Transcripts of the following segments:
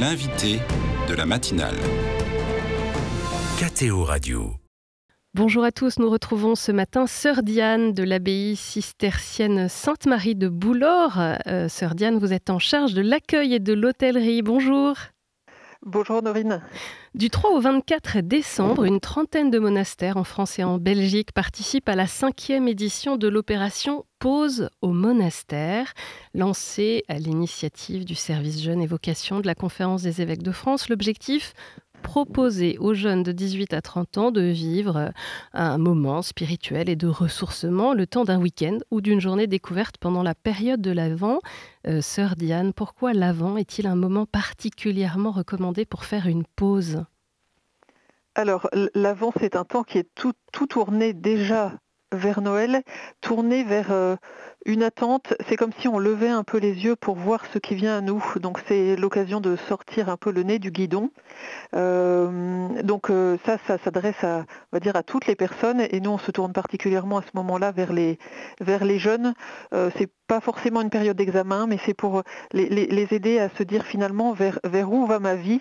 L'invité de la matinale. KTO Radio. Bonjour à tous, nous retrouvons ce matin Sœur Diane de l'abbaye cistercienne Sainte-Marie de Boulor. Euh, Sœur Diane, vous êtes en charge de l'accueil et de l'hôtellerie. Bonjour. Bonjour Norine. Du 3 au 24 décembre, une trentaine de monastères en France et en Belgique participent à la cinquième édition de l'opération Pause au monastère, lancée à l'initiative du service Jeunes et Vocations de la Conférence des évêques de France. L'objectif? Proposer aux jeunes de 18 à 30 ans de vivre un moment spirituel et de ressourcement le temps d'un week-end ou d'une journée découverte pendant la période de l'Avent. Euh, sœur Diane, pourquoi l'Avent est-il un moment particulièrement recommandé pour faire une pause? Alors, l'Avent, c'est un temps qui est tout, tourné déjà vers Noël, tourné vers euh, une attente, c'est comme si on levait un peu les yeux pour voir ce qui vient à nous. Donc c'est l'occasion de sortir un peu le nez du guidon. Euh, donc euh, ça, ça s'adresse à, on va dire, à toutes les personnes. Et nous, on se tourne particulièrement à ce moment-là vers les, vers les jeunes. Pas forcément une période d'examen, mais c'est pour les, aider à se dire finalement vers, où va ma vie.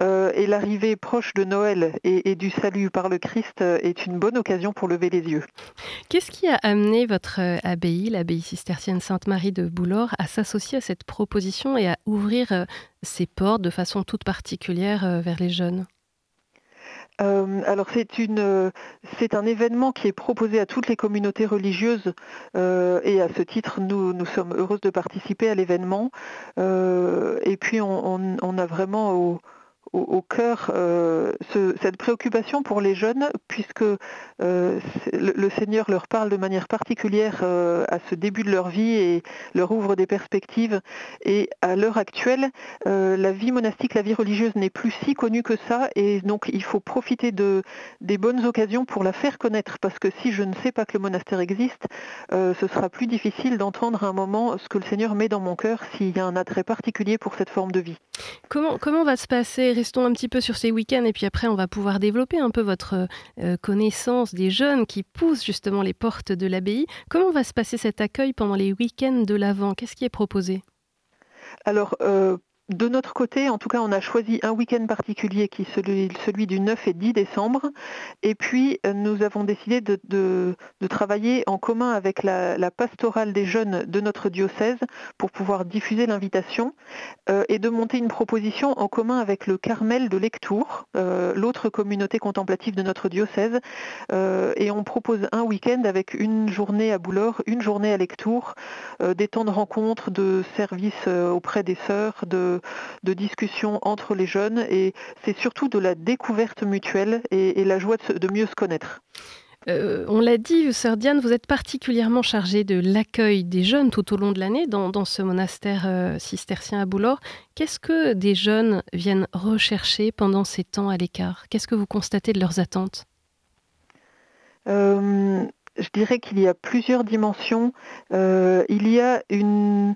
et l'arrivée proche de Noël et, du salut par le Christ est une bonne occasion pour lever les yeux. Qu'est-ce qui a amené votre abbaye, l'abbaye cistercienne Sainte-Marie de Boulor à s'associer à cette proposition et à ouvrir euh, ses portes de façon toute particulière euh, vers les jeunes? Euh, alors c'est une, c'est un événement qui est proposé à toutes les communautés religieuses et à ce titre nous, sommes heureuses de participer à l'événement. et puis on a vraiment au, au, cœur euh, cette préoccupation pour les jeunes, puisque euh, le, Seigneur leur parle de manière particulière euh, à ce début de leur vie et leur ouvre des perspectives. Et à l'heure actuelle, la vie monastique, la vie religieuse n'est plus si connue que ça, et donc il faut profiter de, des bonnes occasions pour la faire connaître, parce que si je ne sais pas que le monastère existe, ce sera plus difficile d'entendre à un moment ce que le Seigneur met dans mon cœur s'il y a un attrait particulier pour cette forme de vie. Comment, comment va se passer restons un petit peu sur ces week-ends et puis après on va pouvoir développer un peu votre euh, connaissance des jeunes qui poussent justement les portes de l'abbaye. Comment va se passer cet accueil pendant les week-ends de l'Avent? Qu'est-ce qui est proposé? Alors, euh, de notre côté, en tout cas, on a choisi un week-end particulier qui est celui, du 9 et 10 décembre. Et puis, euh, nous avons décidé de, travailler en commun avec la, pastorale des jeunes de notre diocèse pour pouvoir diffuser l'invitation euh, et de monter une proposition en commun avec le Carmel de Lectour, euh, l'autre communauté contemplative de notre diocèse. et on propose un week-end avec une journée à Boulor, une journée à Lectour, des temps de rencontre, de services auprès des sœurs, de, discussion entre les jeunes et c'est surtout de la découverte mutuelle et, la joie de, mieux se connaître. Euh, on l'a dit, Sœur Diane, vous êtes particulièrement chargée de l'accueil des jeunes tout au long de l'année dans, ce monastère euh, cistercien à Boulor. Qu'est-ce que des jeunes viennent rechercher pendant ces temps à l'écart? Qu'est-ce que vous constatez de leurs attentes? Euh, Je dirais qu'il y a plusieurs dimensions. il y a une,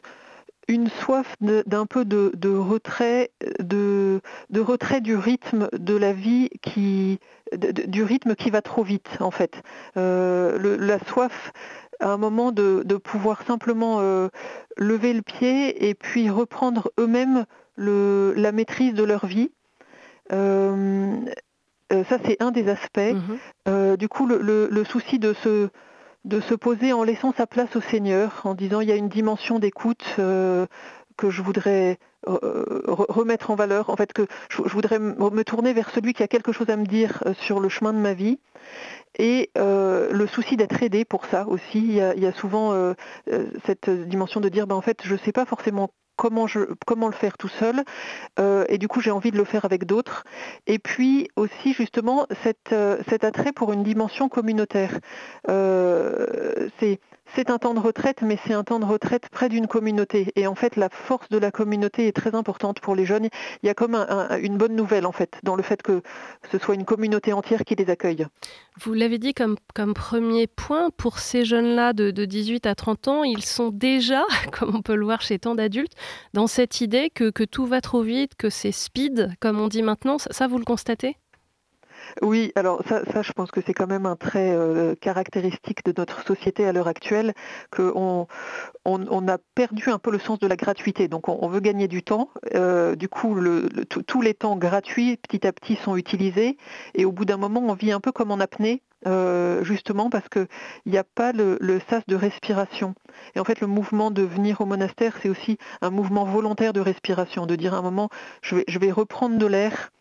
une soif d'un peu de, retrait, de, retrait du rythme de la vie qui, du rythme qui va trop vite en fait. Euh, la soif à un moment de, pouvoir simplement euh, lever le pied et puis reprendre eux-mêmes la maîtrise de leur vie. Euh, ça c'est un des aspects. Mm-hmm. du coup le, souci de se de se poser en laissant sa place au Seigneur, en disant il y a une dimension d'écoute euh, que je voudrais euh, remettre en valeur, en fait que je, voudrais me tourner vers celui qui a quelque chose à me dire euh, sur le chemin de ma vie. Et le souci d'être aidé pour ça aussi, il y a, souvent cette dimension de dire ben, en fait je ne sais pas forcément comment, le faire tout seul. Euh, et du coup, j'ai envie de le faire avec d'autres. Et puis aussi, justement, euh, cet attrait pour une dimension communautaire. Euh, c'est un temps de retraite, mais c'est un temps de retraite près d'une communauté. Et en fait, la force de la communauté est très importante pour les jeunes. Il y a comme une bonne nouvelle, en fait, dans le fait que ce soit une communauté entière qui les accueille. Vous l'avez dit comme, premier point, pour ces jeunes-là de, 18 à 30 ans, ils sont déjà, comme on peut le voir chez tant d'adultes, dans cette idée que tout va trop vite, que c'est speed, comme on dit maintenant. ça vous le constatez? Oui, alors ça, ça, je pense que c'est quand même un trait euh, caractéristique de notre société à l'heure actuelle, qu'on on, a perdu un peu le sens de la gratuité. Donc on, veut gagner du temps. Euh, du coup, tous les temps gratuits, petit à petit, sont utilisés. Et au bout d'un moment, on vit un peu comme en apnée. Euh, justement parce qu'il n'y a pas le, le, sas de respiration. Et en fait, le mouvement de venir au monastère, c'est aussi un mouvement volontaire de respiration, de dire à un moment, je vais, je vais reprendre de l'air,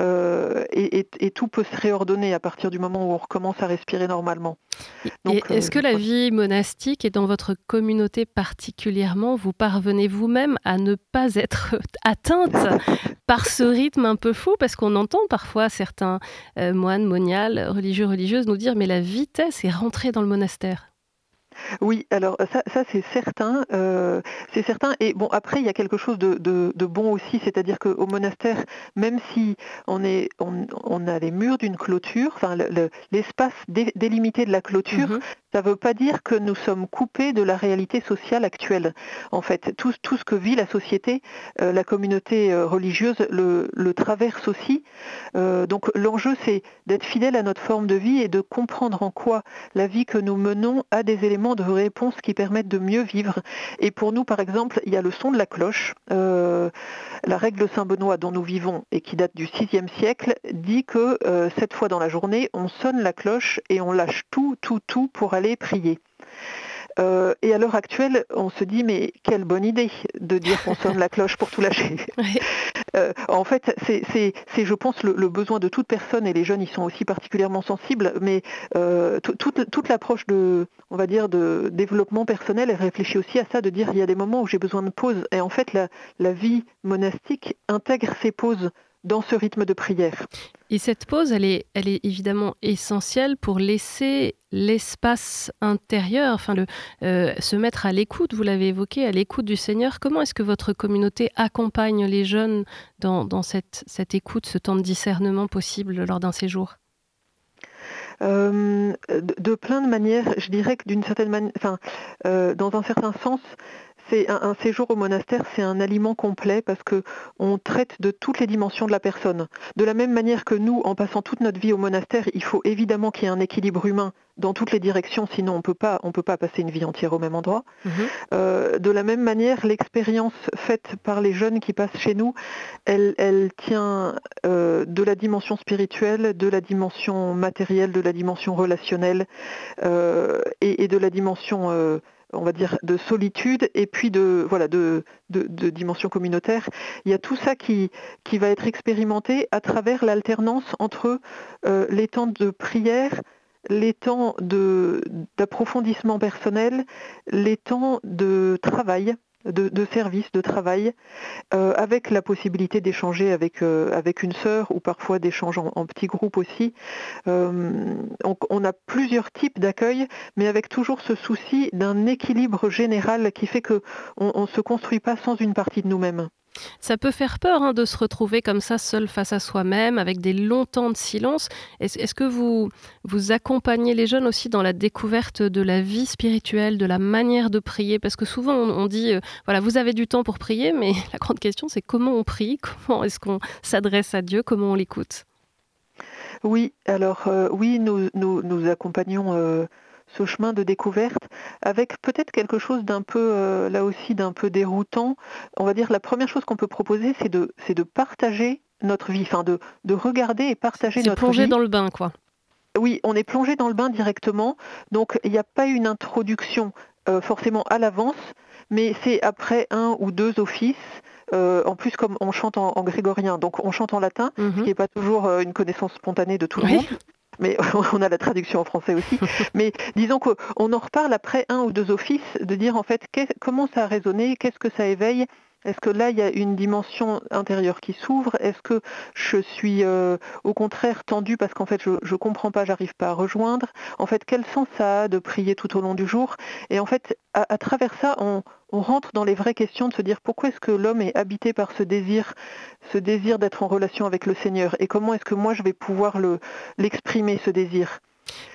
euh, et, tout peut se réordonner à partir du moment où on recommence à respirer normalement. Est-ce que la euh, vie monastique et dans votre communauté particulièrement, vous parvenez vous-même à ne pas être atteinte par ce rythme un peu fou? Parce qu'on entend parfois certains euh, moines, moniales, religieux, religieuses nous dire mais la vitesse est rentrée dans le monastère. Oui, alors ça, ça c'est certain, euh, c'est certain. Et bon, après, il y a quelque chose de, bon aussi, c'est-à-dire qu'au monastère, même si on est, on, a les murs d'une clôture, l'espace délimité de la clôture, mhm. Ça ne veut pas dire que nous sommes coupés de la réalité sociale actuelle. En fait, tout, ce que vit la société, euh, la communauté euh, religieuse le, traverse aussi. donc l'enjeu, c'est d'être fidèle à notre forme de vie et de comprendre en quoi la vie que nous menons a des éléments de réponses qui permettent de mieux vivre. Et pour nous, par exemple, il y a le son de la cloche. Euh, la règle Saint-Benoît dont nous vivons et qui date du VIe siècle dit que euh, cette fois dans la journée, on sonne la cloche et on lâche tout, tout, tout pour aller prier. Euh, et à l'heure actuelle, on se dit mais quelle bonne idée de dire qu'on sonne la cloche pour tout lâcher. Euh, en fait, c'est, je pense, le, besoin de toute personne et les jeunes y sont aussi particulièrement sensibles. Mais euh, toute, l'approche de, on va dire, de développement personnel réfléchit aussi à ça, de dire il y a des moments où j'ai besoin de pause. Et en fait, la, la vie monastique intègre ces pauses dans ce rythme de prière. Et cette pause, elle est, elle est évidemment essentielle pour laisser l'espace intérieur, enfin le, euh, se mettre à l'écoute, vous l'avez évoqué, à l'écoute du Seigneur. Comment est-ce que votre communauté accompagne les jeunes dans, dans cette, cette, écoute, ce temps de discernement possible lors d'un séjour? Euh, de, plein de manières, je dirais que d'une certaine manière, enfin, euh, dans un certain sens, c'est un, séjour au monastère, c'est un aliment complet parce que on traite de toutes les dimensions de la personne. De la même manière que nous, en passant toute notre vie au monastère, il faut évidemment qu'il y ait un équilibre humain dans toutes les directions, sinon on peut pas, on peut pas passer une vie entière au même endroit. Mhm. Euh, de la même manière, l'expérience faite par les jeunes qui passent chez nous, elle, elle tient euh, de la dimension spirituelle, de la dimension matérielle, de la dimension relationnelle euh, et, et, de la dimension on va dire, de solitude et puis de, voilà, de, dimension communautaire. Il y a tout ça qui, qui va être expérimenté à travers l'alternance entre euh, les temps de prière, les temps d'approfondissement personnel, les temps de travail de, de service, de travail, euh, avec la possibilité d'échanger avec, euh, avec une sœur ou parfois d'échanger en, petits groupes aussi. Euh, on, a plusieurs types d'accueil, mais avec toujours ce souci d'un équilibre général qui fait qu'on ne se construit pas sans une partie de nous-mêmes. Ça peut faire peur hein, de se retrouver comme ça seul face à soi-même, avec des longs temps de silence. Est-ce que vous, vous accompagnez les jeunes aussi dans la découverte de la vie spirituelle, de la manière de prier? Parce que souvent on, dit, euh, voilà, vous avez du temps pour prier, mais la grande question c'est comment on prie, comment est-ce qu'on s'adresse à Dieu, comment on l'écoute? Oui, alors euh, oui, nous, nous, accompagnons... Euh, ce chemin de découverte avec peut-être quelque chose d'un peu, euh, là aussi, d'un peu déroutant. On va dire la première chose qu'on peut proposer, c'est de, c'est de partager notre vie, enfin de, de regarder et partager notre vie. plonger dans le bain, quoi. Oui, on est plongé dans le bain directement, donc il n'y a pas une introduction euh, forcément à l'avance, mais c'est après un ou deux offices. Euh, en plus, comme on chante en, grégorien, donc on chante en latin, ce mhm. qui n'est pas toujours une connaissance spontanée de tout le monde mais on a la traduction en français aussi. mais disons qu'on en reparle après un ou deux offices, de dire en fait comment ça a résonné, qu'est-ce que ça éveille, est-ce que là, il y a une dimension intérieure qui s'ouvre? Est-ce que je suis euh, au contraire tendue parce qu'en fait, je ne comprends pas, j'arrive pas à rejoindre? En fait, quel sens ça a de prier tout au long du jour? Et en fait, à, travers ça, on, rentre dans les vraies questions de se dire pourquoi est-ce que l'homme est habité par ce désir, ce désir d'être en relation avec le Seigneur Et comment est-ce que moi, je vais pouvoir l'exprimer, ce désir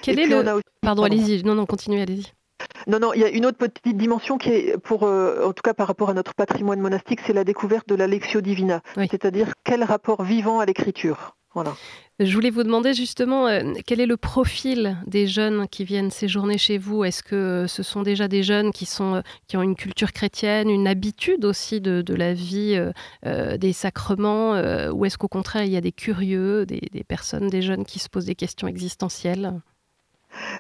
Quel est le... Pardon, allez-y. Non, non, continuez, allez-y. Non, non, il y a une autre petite dimension qui est, pour, euh, en tout cas par rapport à notre patrimoine monastique, c'est la découverte de la Lectio Divina, c'est-à-dire quel rapport vivant à l'écriture Je voulais vous demander justement euh, quel est le profil des jeunes qui viennent séjourner chez vous? Est-ce que ce sont déjà des jeunes euh, qui ont une culture chrétienne, une habitude aussi de, la vie euh, des sacrements, ou est-ce qu'au contraire il y a des curieux, des personnes, des jeunes qui se posent des questions existentielles?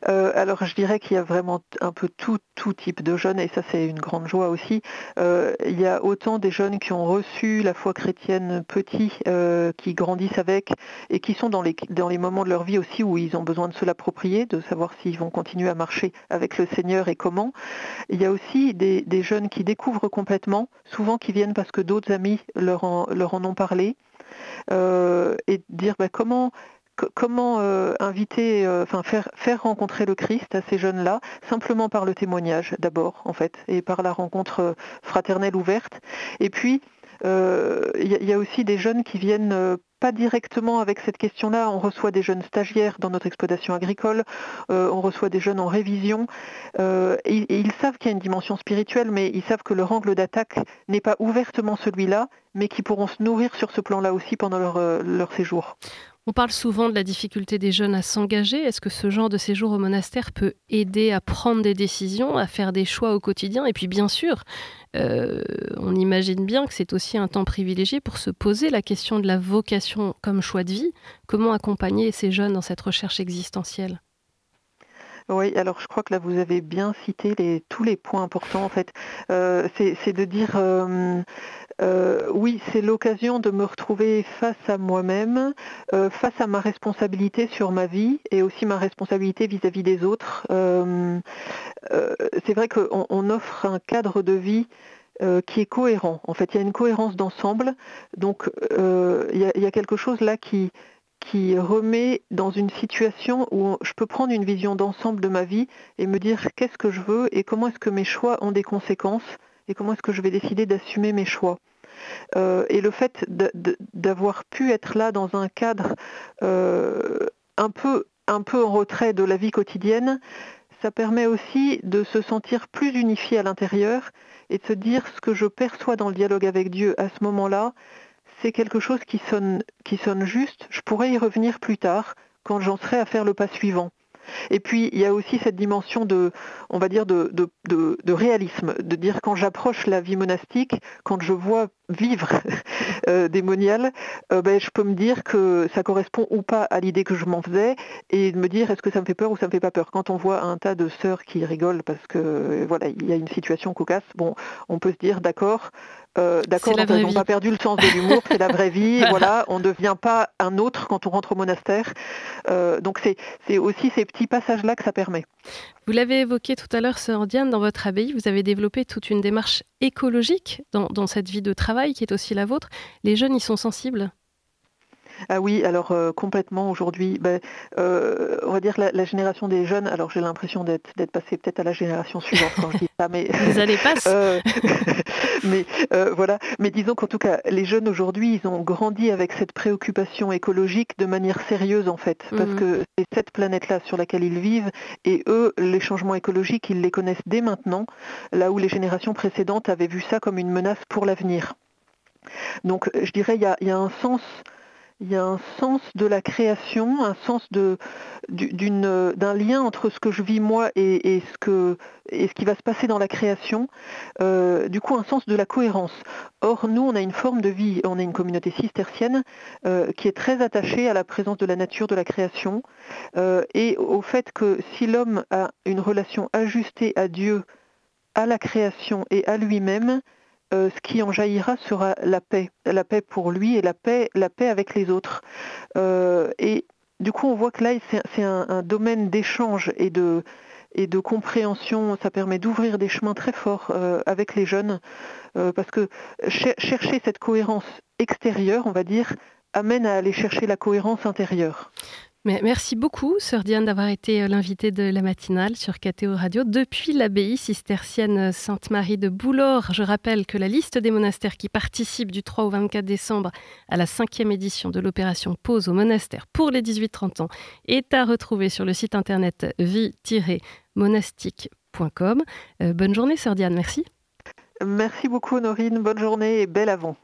Euh, alors je dirais qu'il y a vraiment un peu tout, type de jeunes et ça c'est une grande joie aussi. Euh, il y a autant des jeunes qui ont reçu la foi chrétienne petits, euh, qui grandissent avec et qui sont dans les, moments de leur vie aussi où ils ont besoin de se l'approprier, de savoir s'ils vont continuer à marcher avec le Seigneur et comment. Il y a aussi des, jeunes qui découvrent complètement, souvent qui viennent parce que d'autres amis leur en, leur en ont parlé. et dire bah, comment comment euh, inviter, euh, enfin faire, rencontrer le Christ à ces jeunes-là, simplement par le témoignage d'abord, en fait, et par la rencontre euh, fraternelle ouverte. Et puis, il y, a aussi des jeunes qui viennent pas directement avec cette question-là. On reçoit des jeunes stagiaires dans notre exploitation agricole, on reçoit des jeunes en révision, et, ils savent qu'il y a une dimension spirituelle, mais ils savent que leur angle d'attaque n'est pas ouvertement celui-là, mais qui pourront se nourrir sur ce plan-là aussi pendant leur séjour. On parle souvent de la difficulté des jeunes à s'engager. Est-ce que ce genre de séjour au monastère peut aider à prendre des décisions, à faire des choix au quotidien? Et puis bien sûr, euh, on imagine bien que c'est aussi un temps privilégié pour se poser la question de la vocation comme choix de vie. Comment accompagner ces jeunes dans cette recherche existentielle? Oui, alors je crois que là vous avez bien cité tous les points importants en fait. Euh, c'est de dire euh, euh, oui, c'est l'occasion de me retrouver face à moi-même, face à ma responsabilité sur ma vie et aussi ma responsabilité vis-à-vis des autres. c'est vrai qu'on offre un cadre de vie qui est cohérent. En fait, il y a une cohérence d'ensemble. Donc, il y, a quelque chose là qui remet dans une situation où je peux prendre une vision d'ensemble de ma vie et me dire qu'est-ce que je veux et comment est-ce que mes choix ont des conséquences et comment est-ce que je vais décider d'assumer mes choix. Euh, et le fait d'avoir pu être là dans un cadre euh, un, peu, en retrait de la vie quotidienne, ça permet aussi de se sentir plus unifié à l'intérieur et de se dire ce que je perçois dans le dialogue avec Dieu à ce moment-là, c'est quelque chose qui sonne, juste. Je pourrais y revenir plus tard quand j'en serai à faire le pas suivant. Et puis il y a aussi cette dimension de, on va dire, de, réalisme, de dire quand j'approche la vie monastique, quand je vois vivre euh, démonial, euh, ben, je peux me dire que ça correspond ou pas à l'idée que je m'en faisais et de me dire est-ce que ça me fait peur ou ça me fait pas peur? Quand on voit un tas de sœurs qui rigolent parce que voilà il y a une situation cocasse, bon, on peut se dire d'accord, euh, d'accord, ils n'ont pas perdu le sens de l'humour, c'est la vraie vie. voilà, on ne devient pas un autre quand on rentre au monastère. Euh, donc c'est aussi ces petits passages-là que ça permet. Vous l'avez évoqué tout à l'heure, Sœur Diane, dans votre abbaye, vous avez développé toute une démarche écologique dans, dans cette vie de travail qui est aussi la vôtre. Les jeunes y sont sensibles? Ah oui, alors euh, complètement aujourd'hui, ben, euh, on va dire la, la, génération des jeunes, alors j'ai l'impression d'être passé peut-être à la génération suivante quand je dis ça, mais... Vous allez pas euh, Mais voilà, mais disons qu'en tout cas, les jeunes aujourd'hui, ils ont grandi avec cette préoccupation écologique de manière sérieuse en fait, parce mhm. que c'est cette planète-là sur laquelle ils vivent, et eux, les changements écologiques, ils les connaissent dès maintenant, là où les générations précédentes avaient vu ça comme une menace pour l'avenir. Donc je dirais, il y a, y a un sens il y a un sens de la création, un sens d'un lien entre ce que je vis moi et, ce que, et, ce qui va se passer dans la création, euh, du coup un sens de la cohérence. Or, nous, on a une forme de vie, on est une communauté cistercienne euh, qui est très attachée à la présence de la nature, de la création, euh, et au fait que si l'homme a une relation ajustée à Dieu, à la création et à lui-même, euh, ce qui en jaillira sera la paix, la paix pour lui et la paix, avec les autres. Euh, et du coup, on voit que là, c'est un, domaine d'échange et de, et de compréhension. Ça permet d'ouvrir des chemins très forts euh, avec les jeunes, parce que chercher cette cohérence extérieure, on va dire, amène à aller chercher la cohérence intérieure merci beaucoup, Sœur Diane, d'avoir été euh, l'invitée de la matinale sur KTO Radio depuis l'abbaye cistercienne Sainte-Marie de Boulor. Je rappelle que la liste des monastères qui participent du 3 au 24 décembre à la cinquième édition de l'opération Pause au monastère pour les 18-30 ans est à retrouver sur le site internet vie-monastique.com. Euh, bonne journée, Sœur Diane, merci. Merci beaucoup, Norine. Bonne journée et belle avant.